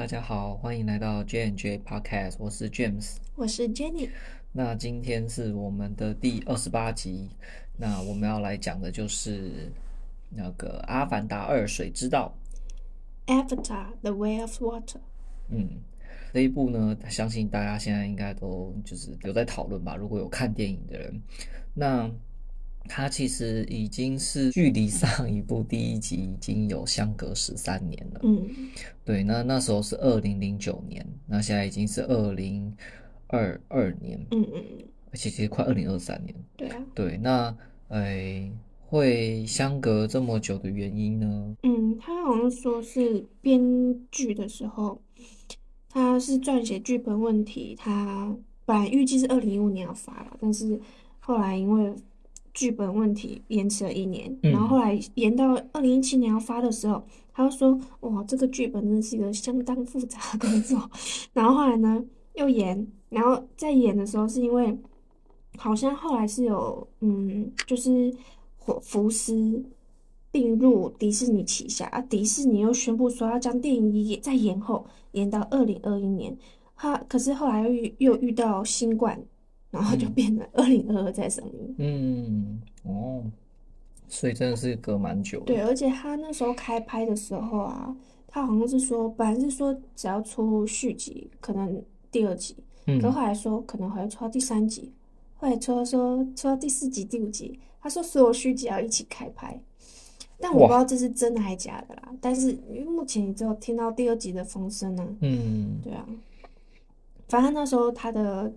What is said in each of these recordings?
大家好，欢迎来到 J&J Podcast，我是 James，我是 Jenny。那今天是我们的第二十八集，那我们要来讲的就是那个《阿凡达二：水之道》（Avatar: The Way of Water）。嗯，这一部呢，相信大家现在应该都就是有在讨论吧。如果有看电影的人，那。它其实已经是距离上一部第一集已经有相隔十三年了。嗯，对，那那时候是二零零九年，那现在已经是二零二二年。嗯嗯嗯，而且其实快二零二三年。对啊。对，那诶，会相隔这么久的原因呢？嗯，他好像说是编剧的时候，他是撰写剧本问题，他本来预计是二零一五年要发了，但是后来因为剧本问题延迟了一年，然后后来延到二零一七年要发的时候，他就说：“哇，这个剧本真的是一个相当复杂的工作。”然后后来呢又延，然后在演的时候是因为好像后来是有嗯，就是福斯并入迪士尼旗下，啊，迪士尼又宣布说要将电影也再延后，延到二零二一年。他可是后来又遇又遇到新冠。然后就变成二零二二再上映。嗯，哦，所以真的是隔蛮久的。对，而且他那时候开拍的时候啊，他好像是说，本来是说只要出续集，可能第二集，嗯，可后来说可能还要出到第三集，后来说说出到第四集、第五集，他说所有续集要一起开拍，但我不知道这是真的还是假的啦。但是因为目前你只有听到第二集的风声呢。嗯，对啊，反正那时候他的。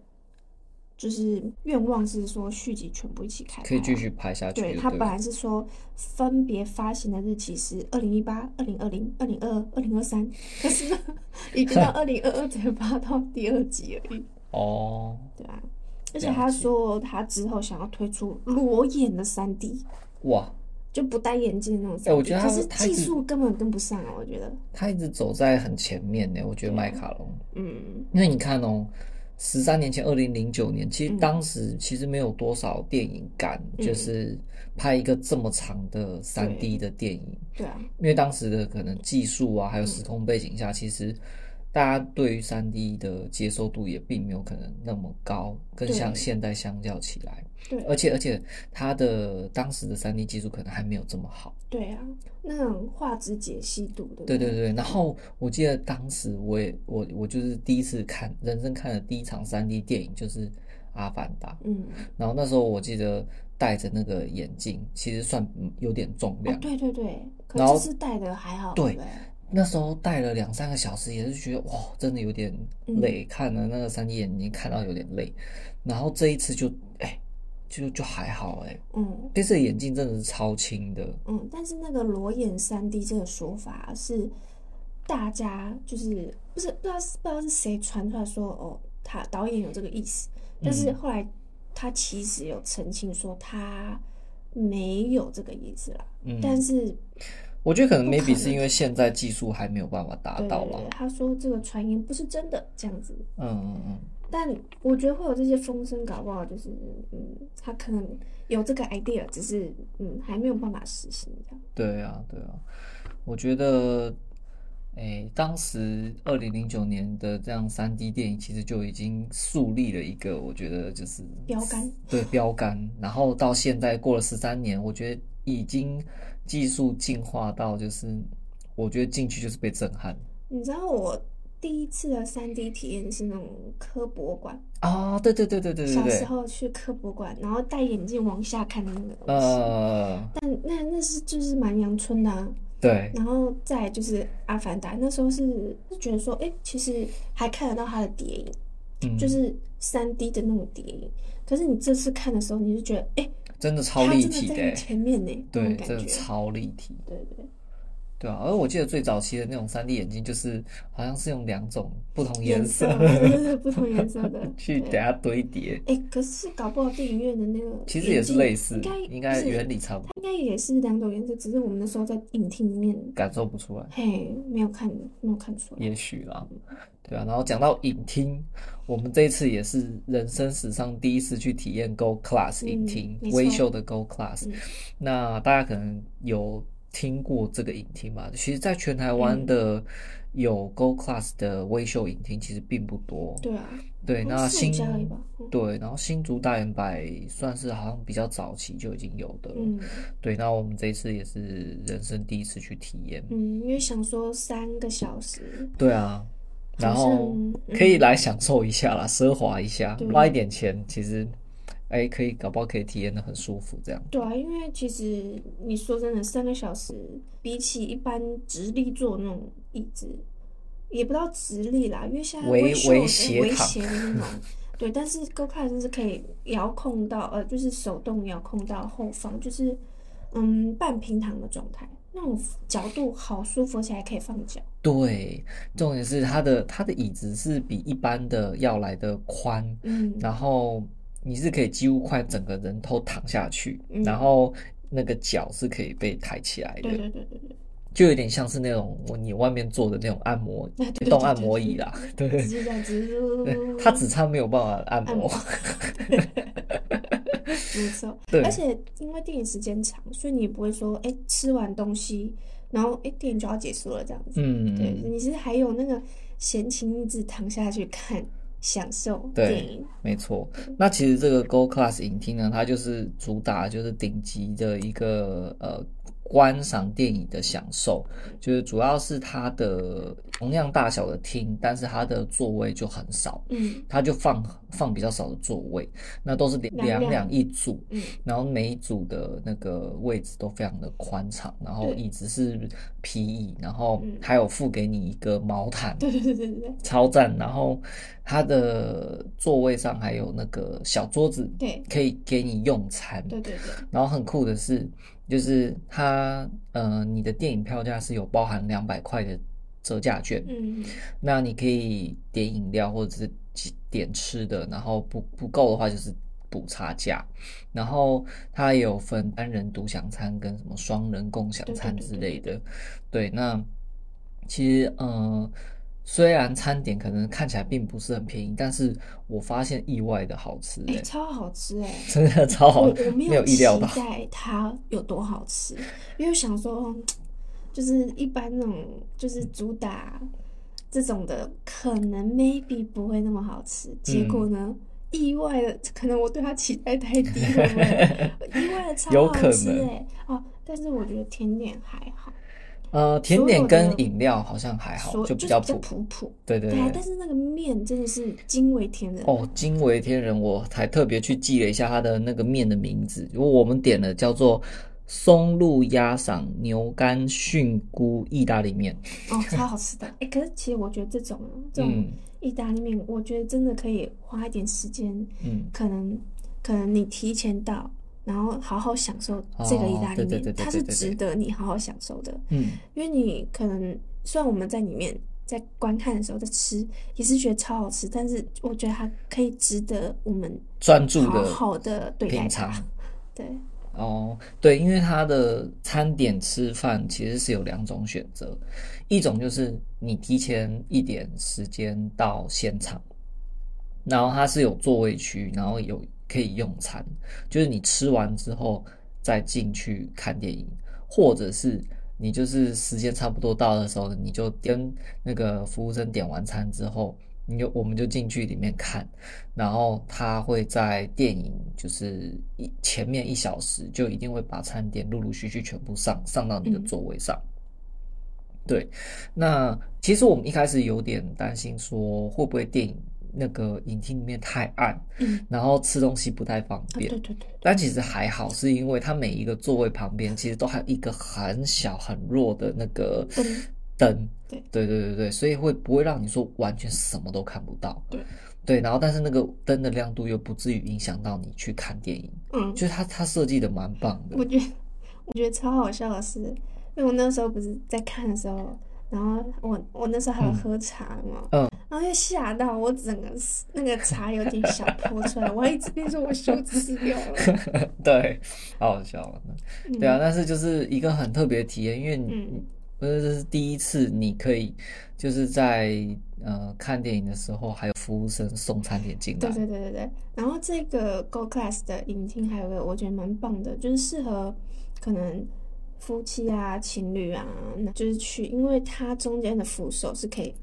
就是愿望是说续集全部一起开，可以继续拍下去。对，他本来是说分别发行的日期是二零一八、二零二零、二零二二、二零二三，可是已经到 二零二二才发到第二集而已。哦，对啊，而且他说他之后想要推出裸眼的三 D，哇，就不戴眼镜那种。哎，我觉得他可是技术根本跟不上啊，我觉得他一直走在很前面呢。我觉得麦卡龙，嗯，因为你看哦。十三年前，二零零九年，其实当时其实没有多少电影敢，就是拍一个这么长的三 D 的电影。对啊，因为当时的可能技术啊，还有时空背景下，其实大家对于三 D 的接受度也并没有可能那么高，跟像现代相较起来。对，而且而且，它的当时的三 D 技术可能还没有这么好。对啊，那种画质解析度的。对对对，然后我记得当时我也我我就是第一次看人生看的第一场三 D 电影就是《阿凡达》。嗯，然后那时候我记得戴着那个眼镜，其实算有点重量。哦、对对对，可是是戴的还好。对，那时候戴了两三个小时，也是觉得哇，真的有点累，嗯、看了那个三 D 眼镜看到有点累。然后这一次就哎。就就还好哎、欸，嗯，这次眼镜真的是超轻的，嗯，但是那个裸眼三 D 这个说法是大家就是不是不知道不知道是谁传出来说哦，他导演有这个意思，但是后来他其实有澄清说他没有这个意思啦，嗯，但是我觉得可能 maybe 是因为现在技术还没有办法达到了，他说这个传言不是真的这样子，嗯嗯嗯。但我觉得会有这些风声，搞不好就是，嗯，他可能有这个 idea，只是，嗯，还没有办法实行这样。对啊，对啊，我觉得，当时二零零九年的这样三 D 电影，其实就已经树立了一个，我觉得就是标杆，对标杆。然后到现在过了十三年，我觉得已经技术进化到，就是我觉得进去就是被震撼。你知道我。第一次的三 D 体验是那种科博馆啊，对对对对对对，小时候去科博馆，然后戴眼镜往下看的那个东西。呃，但那那是就是蛮阳春的啊。对。然后再就是阿凡达，那时候是是觉得说，哎，其实还看得到它的叠影，嗯，就是三 D 的那种叠影。可是你这次看的时候，你就觉得，哎，真的超立体的，前面呢，对，真的超立体。对对。对啊，而我记得最早期的那种三 D 眼镜，就是好像是用两种不同颜色，不同颜色的 去给它堆叠。哎，可是搞不好电影院的那个其实也是类似，应该应该原理差不多。它应该也是两种颜色，只是我们那时候在影厅里面感受不出来。嘿，没有看，没有看出来。也许啦，对啊。然后讲到影厅，我们这一次也是人生史上第一次去体验 Gold Class 影厅，微秀的 Gold Class。那大家可能有。听过这个影厅吧？其实，在全台湾的有 Gold Class 的微秀影厅其实并不多。对啊，对，那新嗯、对，然后新竹大圆百算是好像比较早期就已经有的。嗯，对，那我们这一次也是人生第一次去体验。嗯，因为想说三个小时。对啊，然后可以来享受一下啦，奢华一下，花一点钱，其实。哎，可以，搞不好可以体验的很舒服，这样。对啊，因为其实你说真的，三个小时比起一般直立坐那种椅子，也不知道直立啦，因为现在微微斜的那种。对，但是 Go Class 是可以遥控到，呃，就是手动遥控到后方，就是嗯半平躺的状态，那种角度好舒服，而且还可以放脚。对，重点是它的它的椅子是比一般的要来的宽，嗯，然后。你是可以几乎快整个人都躺下去，嗯、然后那个脚是可以被抬起来的，对对对对对，就有点像是那种你外面坐的那种按摩 电动按摩椅啦，对对对，它 只差没有办法按摩，没错，对，而且因为电影时间长，所以你不会说，哎，吃完东西，然后哎，电影就要结束了这样子，嗯，对，你是还有那个闲情逸致躺下去看。享受电影，对，没错。那其实这个 Gold Class 影厅呢，它就是主打就是顶级的一个呃。观赏电影的享受，就是主要是它的同样大小的厅，但是它的座位就很少，嗯，它就放放比较少的座位，那都是两两一组，嗯，然后每一组的那个位置都非常的宽敞，然后椅子是皮椅，然后还有附给你一个毛毯，对对对对对，超赞，然后它的座位上还有那个小桌子，对，可以给你用餐，对对对，然后很酷的是。就是它，呃，你的电影票价是有包含两百块的折价券，嗯，那你可以点饮料或者是点吃的，然后不不够的话就是补差价，然后它也有分单人独享餐跟什么双人共享餐之类的，对，那其实，嗯、呃。虽然餐点可能看起来并不是很便宜，但是我发现意外的好吃，欸，哎，超好吃哎，真的超好，我我没有期待它有多好吃，因为想说，就是一般那种就是主打这种的，可能 maybe 不会那么好吃，结果呢，嗯、意外的，可能我对它期待太低了，意外的超好吃哎，哦，但是我觉得甜点还好。呃，甜点跟饮料好像还好，就比较普普普。对对对，但是那个面真的是惊为天人哦，惊为天人！我还特别去记了一下它的那个面的名字，如果我们点了叫做松露鸭嗓牛肝菌菇意大利面哦，超好吃的。哎、欸，可是其实我觉得这种这种意大利面，我觉得真的可以花一点时间，嗯，可能可能你提前到。然后好好享受这个意大利面，它是值得你好好享受的。嗯，因为你可能虽然我们在里面在观看的时候在吃，也是觉得超好吃，但是我觉得它可以值得我们专注的好好的对待它。对，哦，对，因为它的餐点吃饭其实是有两种选择，一种就是你提前一点时间到现场，然后它是有座位区，然后有。可以用餐，就是你吃完之后再进去看电影，或者是你就是时间差不多到的时候，你就跟那个服务生点完餐之后，你就我们就进去里面看，然后他会在电影就是一前面一小时就一定会把餐点陆陆续续全部上上到你的座位上。嗯、对，那其实我们一开始有点担心说会不会电影。那个影厅里面太暗，嗯，然后吃东西不太方便，对对对。但其实还好，是因为它每一个座位旁边其实都还有一个很小很弱的那个灯，灯，对对对对对，所以会不会让你说完全什么都看不到？对对，然后但是那个灯的亮度又不至于影响到你去看电影，嗯，就是它它设计的蛮棒的。我觉得我觉得超好笑的是，因为我那时候不是在看的时候。然后我我那时候还有喝茶嘛，嗯，然后就吓到我整个那个茶有点小泼出来，我还一直边说我手指死掉了，对，好好笑，嗯、对啊，但是就是一个很特别的体验，因为你不是这是第一次，你可以就是在呃看电影的时候，还有服务生送餐点进来，对对对对对，然后这个 Gold Class 的影厅还有个我觉得蛮棒的，就是适合可能。夫妻啊、情侣啊，那就是去，因为它中间的扶手是可以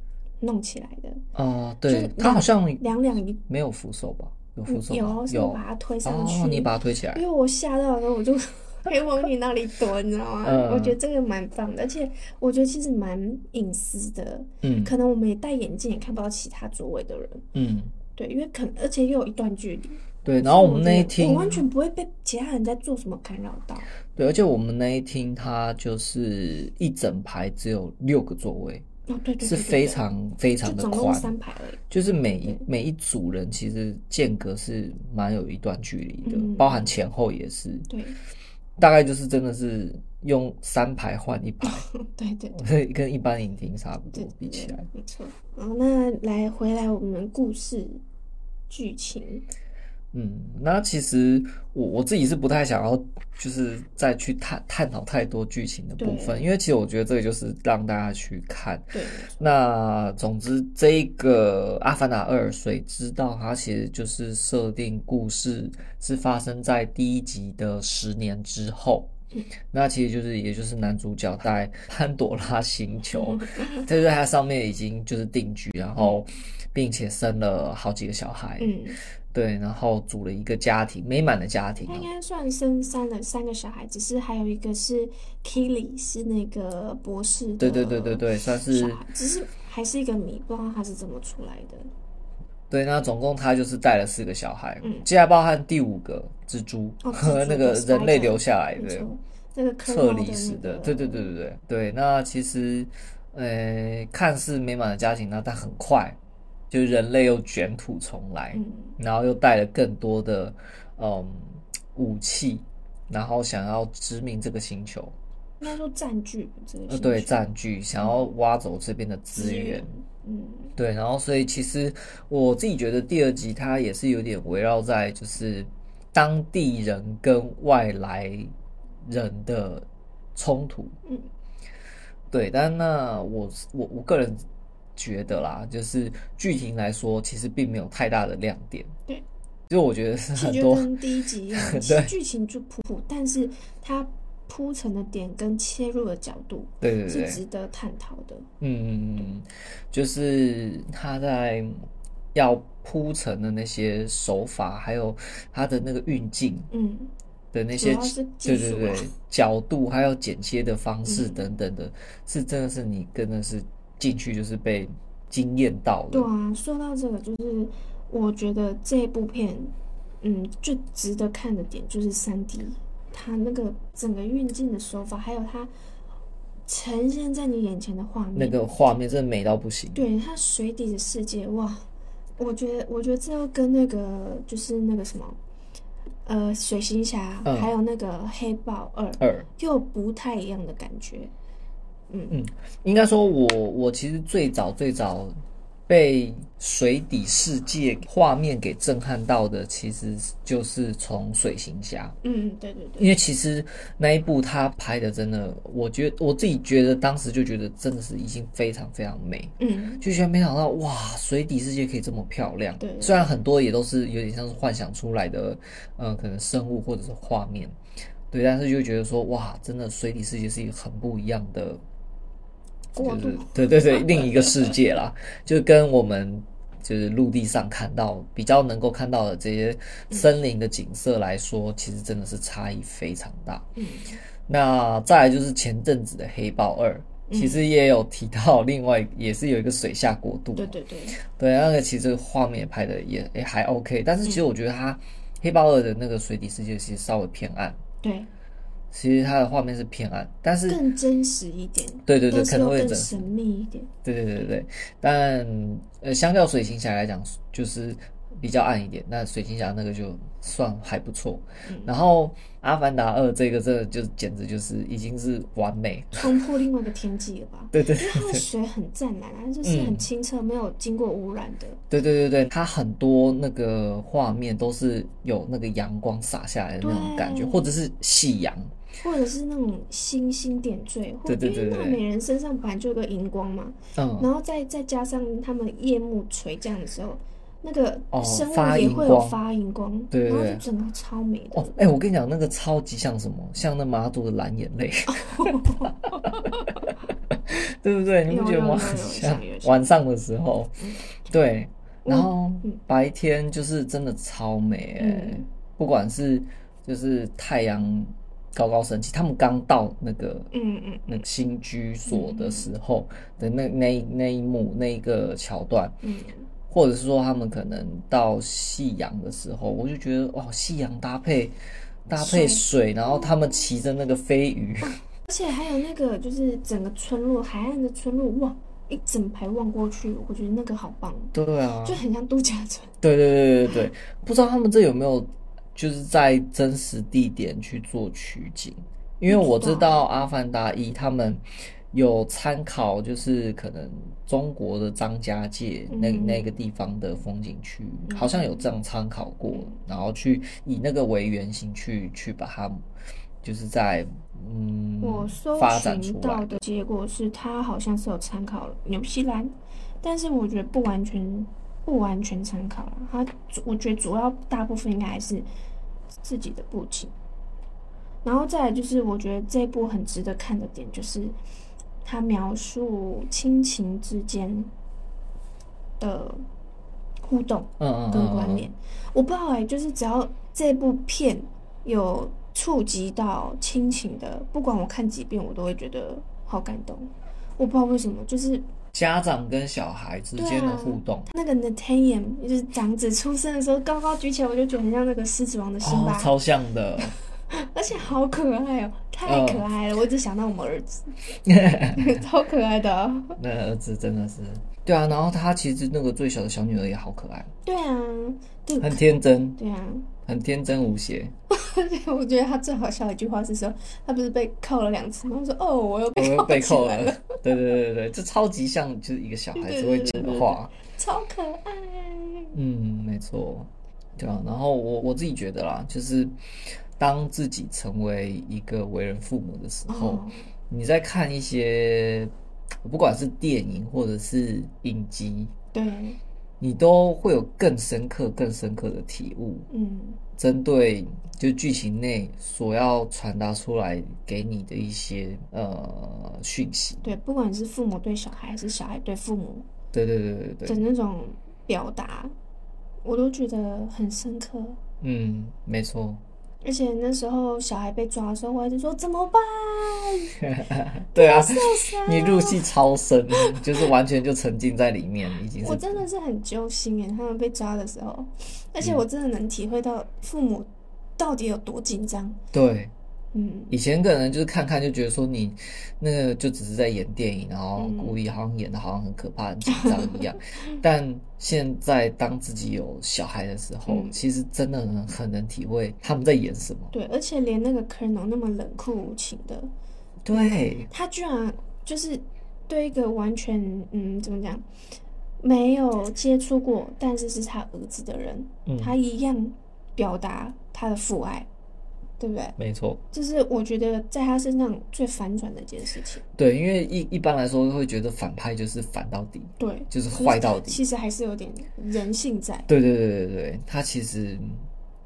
弄起来的。哦，对，它好像两两一没有扶手吧？有扶手有，有把它推上去。哦，你把它推起来。因为我吓到的时候，我就可以往你那里躲，你知道吗？嗯、我觉得这个蛮棒的，而且我觉得其实蛮隐私的。嗯，可能我们也戴眼镜也看不到其他座位的人。嗯，对，因为可而且又有一段距离。对，然后我们那一厅，我完全不会被其他人在做什么干扰到。对，而且我们那一厅，它就是一整排只有六个座位，哦，对对，对，是非常非常的宽，总共三排而已。就是每一每一组人其实间隔是蛮有一段距离的，嗯，包含前后也是。对，大概就是真的是用三排换一排。对对，对，跟一般影厅差不多，比起来。没错。好，那来回来我们故事剧情。嗯，那其实我我自己是不太想要，就是再去探探讨太多剧情的部分，因为其实我觉得这个就是让大家去看。对。那总之，这个《阿凡达二：水知道》它其实就是设定故事是发生在第一集的十年之后。嗯。那其实就是，也就是男主角在潘朵拉星球，就是他上面已经就是定居，然后并且生了好几个小孩。嗯。对，然后组了一个家庭，美满的家庭。他应该算生三了三个小孩，只是还有一个是 Kelly，是那个博士。对对对对对，算是。只是还是一个谜，不知道他是怎么出来的。对，那总共他就是带了四个小孩，嗯，接下来包含第五个蜘蛛 和那个人类留下来的，那个克里斯的，对对对对对对。那其实，呃，看似美满的家庭那，但很快。就是人类又卷土重来，嗯、然后又带了更多的嗯武器，然后想要殖民这个星球，应该说占据这个。呃，对，占据，想要挖走这边的资源。嗯，对，然后所以其实我自己觉得第二集它也是有点围绕在就是当地人跟外来人的冲突。嗯，对，但那我我我个人。觉得啦，就是剧情来说，其实并没有太大的亮点。对，就我觉得是很多跟第一集一样，其实剧情就普普，但是它铺陈的点跟切入的角度，对对对，是值得探讨的。嗯嗯，就是他在要铺陈的那些手法，还有他的那个运镜，嗯，的那些，对对对，角度还有剪切的方式等等的，是真的是你真的是。进去就是被惊艳到了。对啊，说到这个，就是我觉得这部片，嗯，最值得看的点就是三 D，它那个整个运镜的手法，还有它呈现在你眼前的画面，那个画面真的美到不行。对，它水底的世界，哇，我觉得，我觉得这要跟那个就是那个什么，呃，水行侠，嗯，还有那个黑豹二二，又不太一样的感觉。嗯嗯，应该说我，我我其实最早最早被水底世界画面给震撼到的，其实就是从水行侠。嗯，对对对。因为其实那一部他拍的真的，我觉得我自己觉得当时就觉得真的是已经非常非常美。嗯，就觉得没想到哇，水底世界可以这么漂亮。对，虽然很多也都是有点像是幻想出来的，嗯，可能生物或者是画面。对，但是就觉得说哇，真的水底世界是一个很不一样的。就是对对对，另一个世界啦，就跟我们就是陆地上看到比较能够看到的这些森林的景色来说，其实真的是差异非常大。嗯，那再来就是前阵子的《黑豹二》，其实也有提到，另外也是有一个水下国度。对对对，对那个其实画面拍的也也还 OK，但是其实我觉得它《黑豹二》的那个水底世界其实稍微偏暗。对。其实它的画面是偏暗，但是更真实一点。对对对，可能会更神秘一点。对对对对对，但呃，相较水行侠来讲，就是比较暗一点。那水行侠那个就算还不错。嗯、然后《阿凡达二》这个，这个就简直就是已经是完美，冲破另外一个天际了吧？对对，对，因为它的水很湛蓝，啊就是很清澈，嗯、没有经过污染的。对对对对，它很多那个画面都是有那个阳光洒下来的那种感觉，或者是夕阳。或者是那种星星点缀，或者因为那美人身上本来就有个荧光嘛，嗯，然后再再加上他们夜幕垂降的时候，那个生物也会有发荧光，对对对，然后就整个超美的。哦，哎、欸，我跟你讲，那个超级像什么？像那马祖的蓝眼泪，对不对？你不觉得吗？像晚上的时候，对，然后白天就是真的超美哎、欸，嗯、不管是就是太阳。高高升起，他们刚到那个嗯嗯那个新居所的时候的那那那一幕那一个桥段，嗯，或者是说他们可能到夕阳的时候，我就觉得哇，夕阳搭配搭配水，水然后他们骑着那个飞鱼，而且还有那个就是整个村落海岸的村落，哇，一整排望过去，我觉得那个好棒，对啊，就很像度假村，对对对对对，不知道他们这有没有。就是在真实地点去做取景，因为我知道《阿凡达一》他们有参考，就是可能中国的张家界那那个地方的风景区，好像有这样参考过，然后去以那个为原型去去把它，就是在嗯，我搜寻到的结果是，他好像是有参考纽西兰，但是我觉得不完全不完全参考了，他我觉得主要大部分应该还是。自己的布景，然后再来就是，我觉得这一部很值得看的点就是，他描述亲情之间的互动，嗯跟关联。我不知道哎、欸，就是只要这部片有触及到亲情的，不管我看几遍，我都会觉得好感动。我不知道为什么，就是。家长跟小孩之间的互动，那个 Nathaniel 就是长子出生的时候高高举起来，我就觉得很像那个狮子王的辛巴，哦，超像的，而且好可爱哦，太可爱了，呃、我只想到我们儿子，超可爱的，哦，那儿子真的是，对啊，然后他其实那个最小的小女儿也好可爱，对啊，对，很天真，对啊。很天真无邪，我觉得他最好笑的一句话是说，他不是被扣了两次吗？他说：“哦，我又被扣，被扣了。”对对对对对，这超级像就是一个小孩子会讲的话，超可爱。嗯，没错，对啊。然后我我自己觉得啦，就是当自己成为一个为人父母的时候，哦、你在看一些不管是电影或者是影集，对。你都会有更深刻、更深刻的体悟。嗯，针对就剧情内所要传达出来给你的一些呃讯息。对，不管是父母对小孩，还是小孩对父母，对对对对对的那种表达，我都觉得很深刻。嗯，没错。而且那时候小孩被抓的时候，我还在说怎么办？对啊，你入戏超深，就是完全就沉浸在里面，已经。我真的是很揪心耶，他们被抓的时候，而且我真的能体会到父母到底有多紧张。对。嗯，以前可能就是看看就觉得说你那个就只是在演电影，然后故意好像演的好像很可怕、很紧张一样。但现在当自己有小孩的时候，其实真的很很能体会他们在演什么。对，而且连那个 Colonel 那么冷酷无情的，对，他居然就是对一个完全嗯怎么讲没有接触过，但是是他儿子的人，他一样表达他的父爱。对不对？没错，这是我觉得在他身上最反转的一件事情。对，因为一一般来说会觉得反派就是反到底，对，就是坏到底。其实还是有点人性在。对对对对对，他其实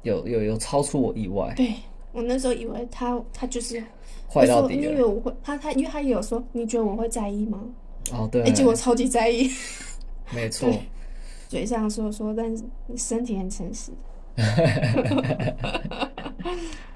有有有超出我意外。对，我那时候以为他他就是坏到底。你以为我会他他，因为他也有说，你觉得我会在意吗？哦，对，结果超级在意。没错，嘴上说说，但是身体很诚实。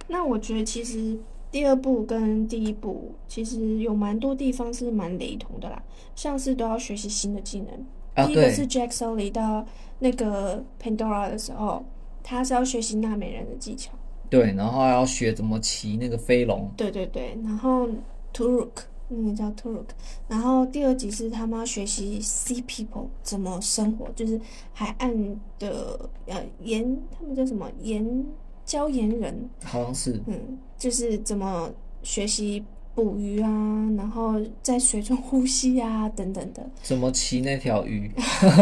那我觉得其实第二部跟第一部其实有蛮多地方是蛮雷同的啦，像是都要学习新的技能。啊、第一个是 Jack Sully 到那个 Pandora 的时候，他是要学习纳美人的技巧。对，然后要学怎么骑那个飞龙。对对对，然后 Turok 那个叫 Turok，然后第二集是他们要学习 Sea People 怎么生活，就是海岸的呃盐，他们叫什么盐？礁岩人好像是，嗯，就是怎么学习捕鱼啊，然后在水中呼吸啊，等等的。怎么骑那条鱼？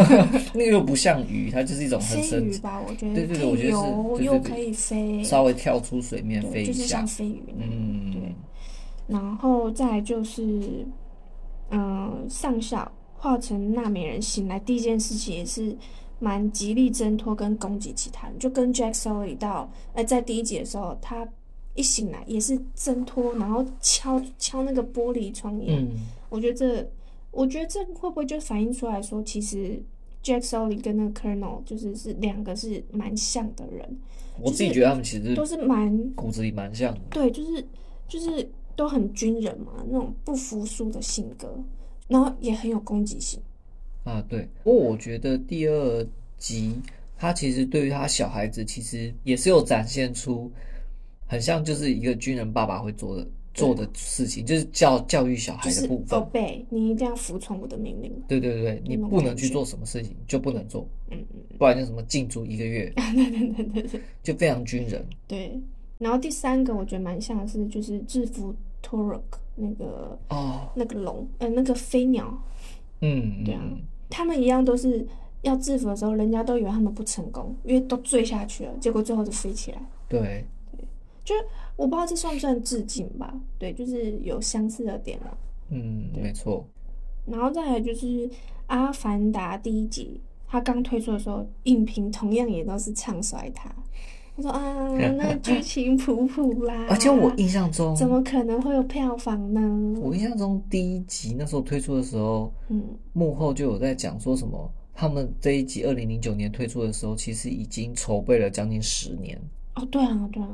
那个又不像鱼，它就是一种很神奇吧？我觉得对对对，我觉得是又可以飞，稍微跳出水面飞一下，就是像飞鱼。嗯，对。然后再来就是，嗯、呃，上校化成纳美人醒来，第一件事情也是蛮极力挣脱跟攻击其他人，就跟 Jack Sully 到呃在第一集的时候，他一醒来也是挣脱，然后敲敲那个玻璃窗一样。嗯，我觉得这，我觉得这会不会就反映出来说，其实 Jack Sully 跟那个 Colonel 就是是两个是蛮像的人。我自己觉得他们其实都是蛮骨子里蛮像的。对，就是就是都很军人嘛，那种不服输的性格，然后也很有攻击性。啊，对。不过我觉得第二集他其实对于他小孩子，其实也是有展现出很像就是一个军人爸爸会做的做的事情，就是教教育小孩的部分。obey，你一定要服从我的命令。对对对，你不能去做什么事情就不能做，嗯嗯，不然就什么禁足一个月。对对对对对，就非常军人。对。然后第三个我觉得蛮像是，就是制服 Turok 那个哦，那个龙，呃，那个飞鸟。嗯，对啊。他们一样都是要制服的时候，人家都以为他们不成功，因为都坠下去了，结果最后就飞起来。对，对，就是我不知道这算不算致敬吧？对，就是有相似的点了。嗯，没错。然后再来就是《阿凡达》第一集，他刚推出的时候，影评同样也都是唱衰他。他说啊，那剧情普普啦，而且我印象中怎么可能会有票房呢？我印象中第一集那时候推出的时候，嗯，幕后就有在讲说什么，他们这一集二零零九年推出的时候，其实已经筹备了将近十年。哦，对啊，对啊，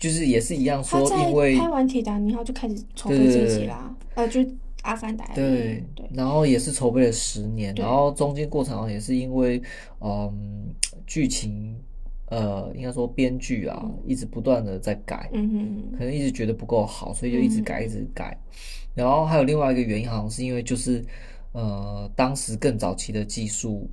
就是也是一样说，因为拍完《铁达尼号》就开始筹备这集啦，呃，就《阿凡达》对对，然后也是筹备了十年，然后中间过程也是因为嗯剧情。呃，应该说编剧啊，一直不断的在改，嗯哼，可能一直觉得不够好，所以就一直改，一直改。然后还有另外一个原因，好像是因为就是，呃，当时更早期的技术，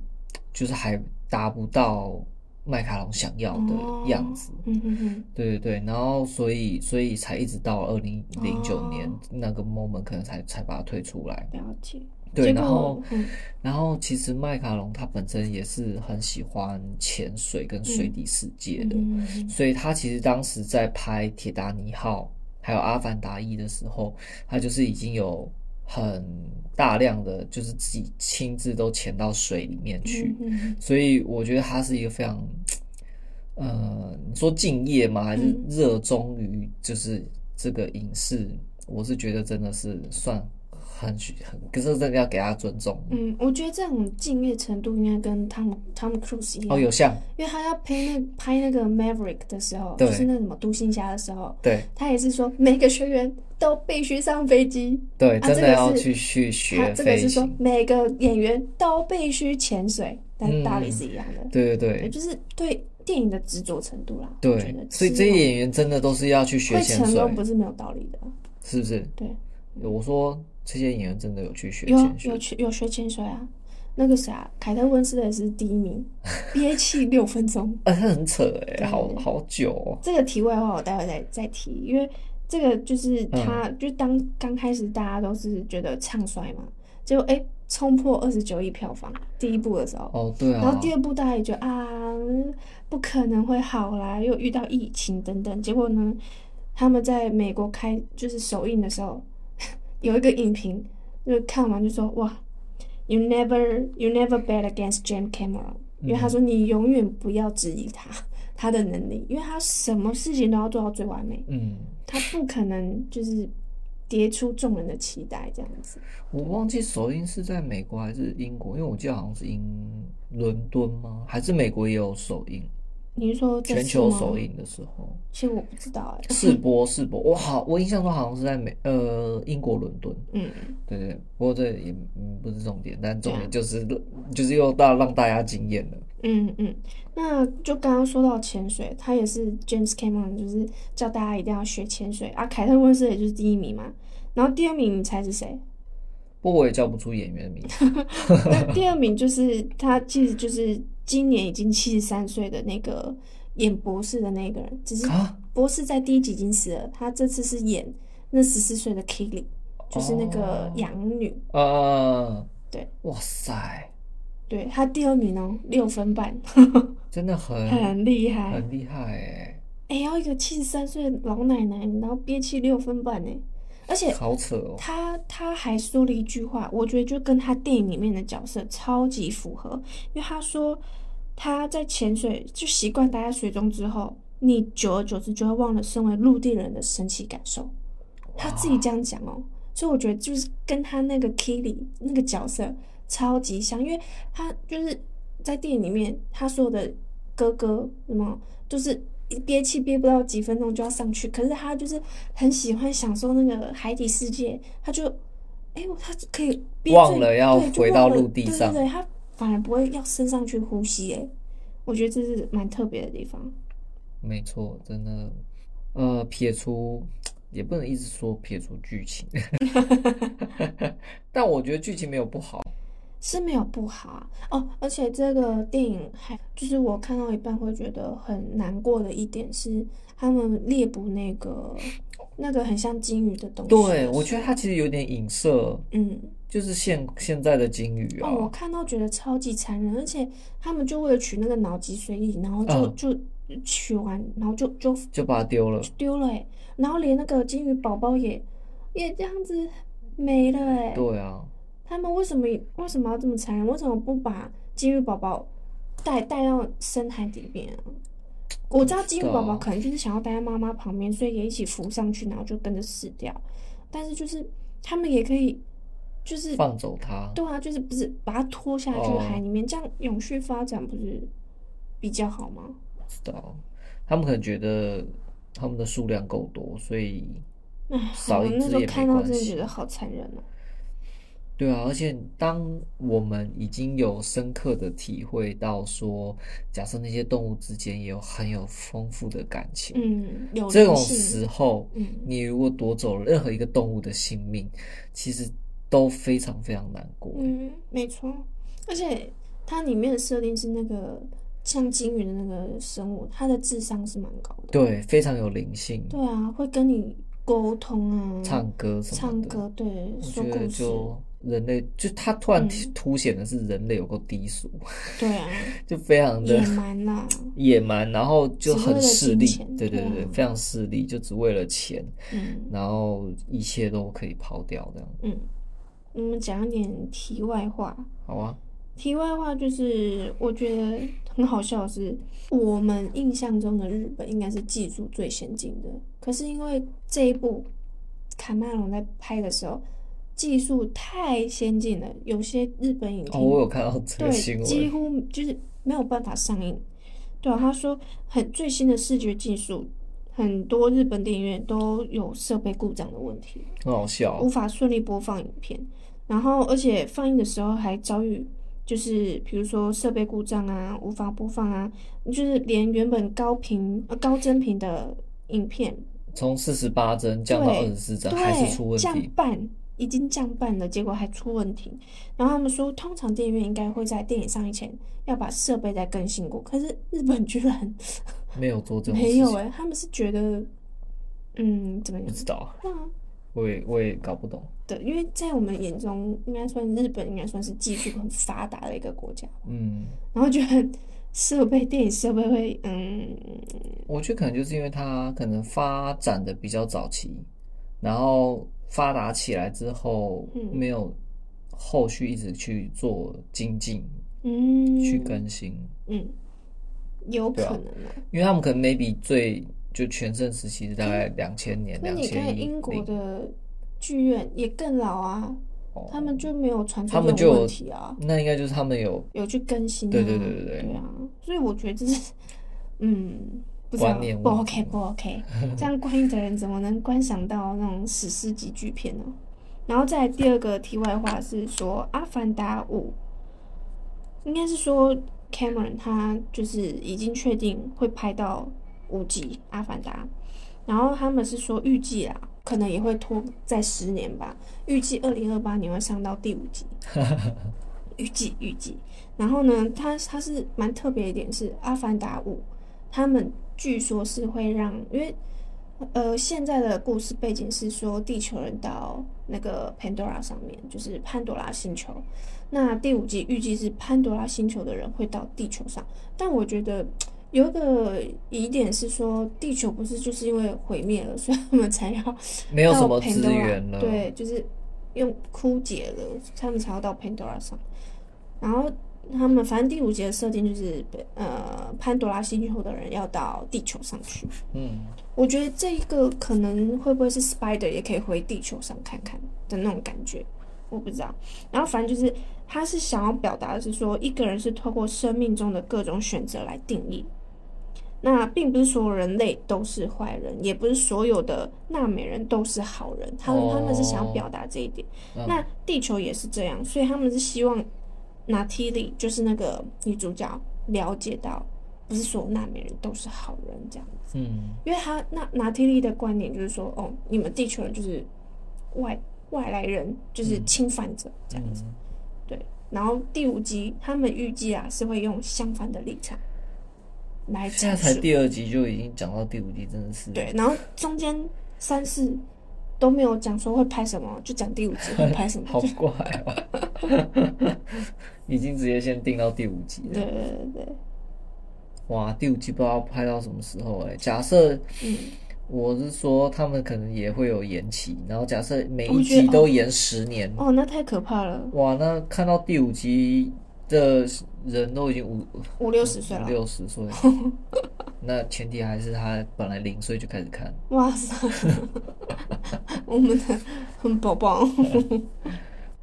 就是还达不到麦卡龙想要的样子，嗯哼哼，对对对。然后所以所以才一直到二零零九年那个 moment，可能才才把它推出来。了解。对，然后，嗯、然后其实麦卡龙他本身也是很喜欢潜水跟水底世界的，嗯、所以他其实当时在拍《铁达尼号》还有《阿凡达一》的时候，他就是已经有很大量的就是自己亲自都潜到水里面去，嗯、所以我觉得他是一个非常，呃，你说敬业吗？还是热衷于就是这个影视？我是觉得真的是算。很很，可是真的要给他尊重。嗯，我觉得这种敬业程度应该跟汤姆汤姆克鲁斯一样。哦，有像，因为他要拍那拍那个 Maverick 的时候，就是那什么独行侠的时候，对，他也是说每个学员都必须上飞机。对，真的要去去学。这个是说每个演员都必须潜水，但道理是一样的。嗯、对对对，对，就是对电影的执着程度啦。对，所以这些演员真的都是要去学潜水。会成功不是没有道理的，是不是？对，我说。这些演员真的有去学潜水？有有去有学潜水啊？那个啥，凯特温斯莱是第一名，憋气六分钟。呃、很扯哎、欸，好好久哦。这个题外话，我待会再再提，因为这个就是他，嗯、就当刚开始大家都是觉得唱衰嘛，结果哎，冲破二十九亿票房，第一部的时候哦，对啊，然后第二部大家也觉得啊，不可能会好啦，又遇到疫情等等，结果呢，他们在美国开就是首映的时候。有一个影评，就看完就说：“哇，You never, you never bet against James Cameron，因为他说你永远不要质疑他 他的能力，因为他什么事情都要做到最完美，嗯，他不可能就是跌出众人的期待这样子。”我忘记首映是在美国还是英国，因为我记得好像是英伦敦吗？还是美国也有首映？你是说全球首映的时候？其实我不知道哎。试播试播，我好，我印象中好像是在美呃英国伦敦。嗯，对对。不过这也不是重点，但重点就是就是又大让大家惊艳了。嗯嗯，那就刚刚说到潜水，他也是 James Cameron，就是叫大家一定要学潜水啊。凯特温斯也就是第一名嘛，然后第二名你猜是谁？不过我也叫不出演员的名字。那第二名就是他，其实就是。今年已经七十三岁的那个演博士的那个人，只是博士在第一集已经死了。他这次是演那十四岁的 Killy，就是那个养女。呃，对，哇塞，对他第二名哦，六分半，真的很很厉害，很厉害哎！哎，要一个七十三岁的老奶奶，然后憋气六分半哎，而且好扯哦。他他还说了一句话，我觉得就跟他电影里面的角色超级符合，因为他说他在潜水就习惯待在水中之后，你久而久之就会忘了身为陆地人的神奇感受。他自己这样讲哦，所以我觉得就是跟他那个 Kili 那个角色超级像，因为他就是在电影里面他说的哥哥什么，就是憋气憋不到几分钟就要上去，可是他就是很喜欢享受那个海底世界，他就哎呦，他可以憋忘了要回到陆地上，对对对，他反而不会要升上去呼吸，哎，我觉得这是蛮特别的地方。没错，真的，呃，撇除。也不能一直说撇除剧情，但我觉得剧情没有不好，是没有不好啊。哦，而且这个电影还就是我看到一半会觉得很难过的一点是，他们猎捕那个那个很像鲸鱼的东西。对，我觉得它其实有点影射，嗯，就是现现在的鲸鱼啊。哦，我看到觉得超级残忍，而且他们就为了取那个脑脊髓液，然后就、嗯、就取完，然后就就就把它丢了，丢了哎、欸。然后连那个鲸鱼宝宝也也这样子没了哎、欸。对啊。他们为什么为什么要这么残忍？为什么不把金鱼宝宝带带到深海里面啊？我知道金鱼宝宝可能就是想要待在妈妈旁边，所以也一起浮上去，然后就跟着死掉。但是就是他们也可以，就是放走它。对啊，就是不是把它拖下去海里面，哦、这样永续发展不是比较好吗？不知道，他们可能觉得。他们的数量够多，所以少一只也没关系。那时候看到真的觉得好残忍哦。对啊，而且当我们已经有深刻的体会到说，假设那些动物之间也有很有丰富的感情，嗯，有这种时候，嗯，你如果夺走了任何一个动物的性命，其实都非常非常难过。嗯，没错。而且它里面的设定是那个。像鲸鱼的那个生物，它的智商是蛮高的，对，非常有灵性。对啊，会跟你沟通啊，唱歌什么的。唱歌，对，说故事。就人类，就他突然凸显的是人类有够低俗。对啊，就非常的野蛮啦，野蛮，然后就很势利，对对对，非常势利，就只为了钱，嗯，然后一切都可以抛掉这样。嗯，我们讲一点题外话。好啊。题外话就是，我觉得很好笑的是，我们印象中的日本应该是技术最先进的，可是因为这一部卡麦隆在拍的时候，技术太先进了，有些日本影片，哦，我有看到这个新闻，对，几乎就是没有办法上映。对啊，他说很最新的视觉技术，很多日本电影院都有设备故障的问题，很好笑，无法顺利播放影片，然后而且放映的时候还遭遇。就是比如说设备故障啊，无法播放啊，就是连原本高频呃高帧频的影片，从四十八帧降到二十四帧还是出问题，降半已经降半了，结果还出问题。然后他们说，通常电影院应该会在电影上映前要把设备再更新过，可是日本居然 没有做这种，没有诶、欸，他们是觉得嗯怎么样？不知道。我也我也搞不懂。对，因为在我们眼中，应该算日本应该算是技术很发达的一个国家。嗯。然后觉得设备，电影设备会，嗯。我觉得可能就是因为它可能发展的比较早期，然后发达起来之后，没有后续一直去做精进，嗯，去更新，嗯，有可能啊。因为他们可能 maybe 最。就全盛时期是大概两千年，两千。那你看英国的剧院也更老啊，哦、他们就没有传出这种问题啊。那应该就是他们有有去更新、啊。对对对对对。对啊，所以我觉得这是，嗯，不知道不 OK 不 OK，这样观影的人怎么能观赏到那种史诗级巨片呢？然后再来第二个题外话是说，《阿凡达五》应该是说 Cameron 他就是已经确定会拍到。五集《阿凡达》，然后他们是说预计啊，可能也会拖在十年吧。预计二零二八年会上到第五集，预计预计。然后呢，他他是蛮特别一点是《阿凡达五》，他们据说是会让，因为呃现在的故事背景是说地球人到那个潘多拉上面，就是潘多拉星球。那第五季预计是潘多拉星球的人会到地球上，但我觉得。有一个疑点是说，地球不是就是因为毁灭了，所以他们才要没有什么资源了，对，就是用枯竭了，他们才要到 Pandora 上。然后他们反正第五集的设定就是，呃，潘多拉星球的人要到地球上去。嗯，我觉得这一个可能会不会是 Spider 也可以回地球上看看的那种感觉，我不知道。然后反正就是。他是想要表达的是说，一个人是透过生命中的各种选择来定义。那并不是所有人类都是坏人，也不是所有的纳美人都是好人。他们、oh. 他们是想要表达这一点。Oh. 那地球也是这样，所以他们是希望娜蒂莉就是那个女主角了解到，不是所有纳美人都是好人这样子。嗯，因为他那娜蒂莉的观点就是说，哦，你们地球人就是外外来人，就是侵犯者这样子。嗯对，然后第五集他们预计啊是会用相反的立场来。现在才第二集就已经讲到第五集，真的是。对，然后中间三四都没有讲说会拍什么，就讲第五集会拍什么，好怪哦。已经直接先定到第五集了。对对。哇，第五集不知道拍到什么时候哎、欸？假设嗯。我是说，他们可能也会有延期，然后假设每一集都延十年哦，哦，那太可怕了。哇，那看到第五集的人都已经五五六十岁了，六十岁。那前提还是他本来零岁就开始看。哇塞，我们的很宝宝。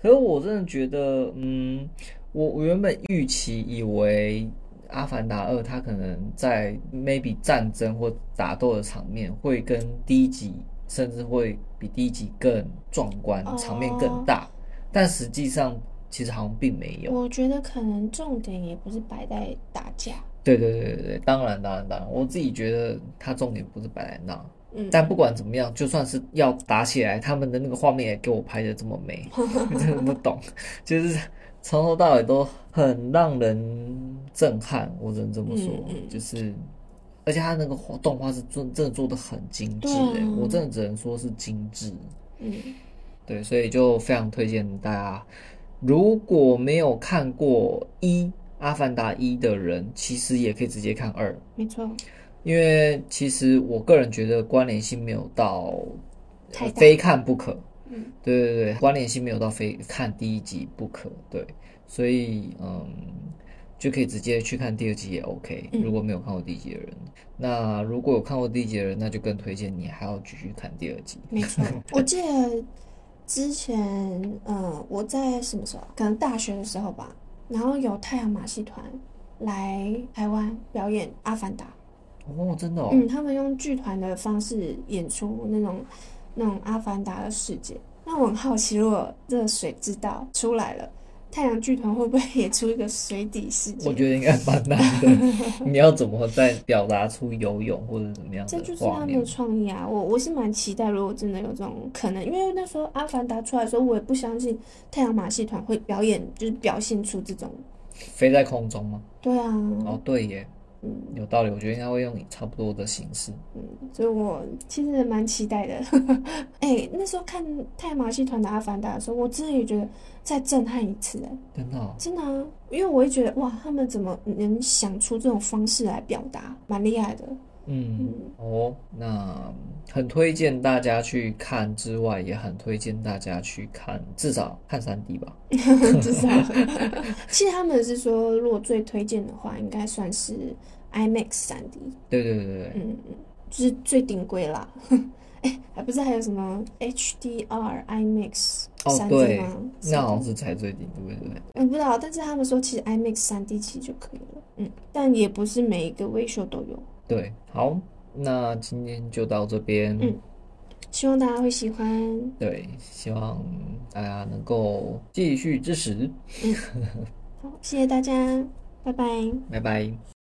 可是我真的觉得，嗯，我我原本预期以为。《阿凡达二》它可能在 maybe 战争或打斗的场面会跟第一集，甚至会比第一集更壮观，场面更大。但实际上，其实好像并没有。我觉得可能重点也不是摆在打架。对对对对对，当然当然当然，我自己觉得它重点不是摆在那。嗯。但不管怎么样，就算是要打起来，他们的那个画面也给我拍的这么美，真的不懂，就是。从头到尾都很让人震撼，我只能这么说，嗯。嗯、就是，而且他那个动画是做真的做的很精致哎，啊、我真的只能说是精致，嗯，对，所以就非常推荐大家，如果没有看过一《阿凡达一》的人，其实也可以直接看二，没错，因为其实我个人觉得关联性没有到非看不可。嗯，对对对，关联性没有到非看第一集不可，对，所以嗯，就可以直接去看第二集也 OK。如果没有看过第一集的人，嗯、那如果有看过第一集的人，那就更推荐你还要继续看第二集。没错，我记得之前嗯，我在什么时候？可能大学的时候吧，然后有太阳马戏团来台湾表演《阿凡达》。哦，真的哦。嗯，他们用剧团的方式演出那种。那种阿凡达的世界，那我很好奇，如果这个水之道出来了，太阳剧团会不会也出一个水底世界？我觉得应该蛮难的。你要怎么再表达出游泳或者怎么样？这就是他们的创意啊！我我是蛮期待，如果真的有这种可能，因为那时候阿凡达出来的时候，我也不相信太阳马戏团会表演，就是表现出这种飞在空中吗？对啊。哦，对耶。嗯，有道理，我觉得应该会用差不多的形式。嗯，所以我其实蛮期待的。哎、欸，那时候看太马戏团的《阿凡达》的时候，我真的也觉得再震撼一次。哎，真的、哦，真的啊！因为我会觉得哇，他们怎么能想出这种方式来表达，蛮厉害的。嗯，嗯哦，那很推荐大家去看之外，也很推荐大家去看，至少看三 D 吧。至少，其实他们是说，如果最推荐的话，应该算是。IMAX 三 D，对对对对，嗯嗯，就是最顶规啦。哎，还不是还有什么 HDR IMAX 三 D 吗？那好像是才最顶，对不对？嗯，不知道，但是他们说其实 IMAX 三 D 其实就可以了。嗯，但也不是每一个威秀都有。对，好，那今天就到这边。嗯，希望大家会喜欢。对，希望大家能够继续支持。嗯，好，谢谢大家。拜拜，拜拜。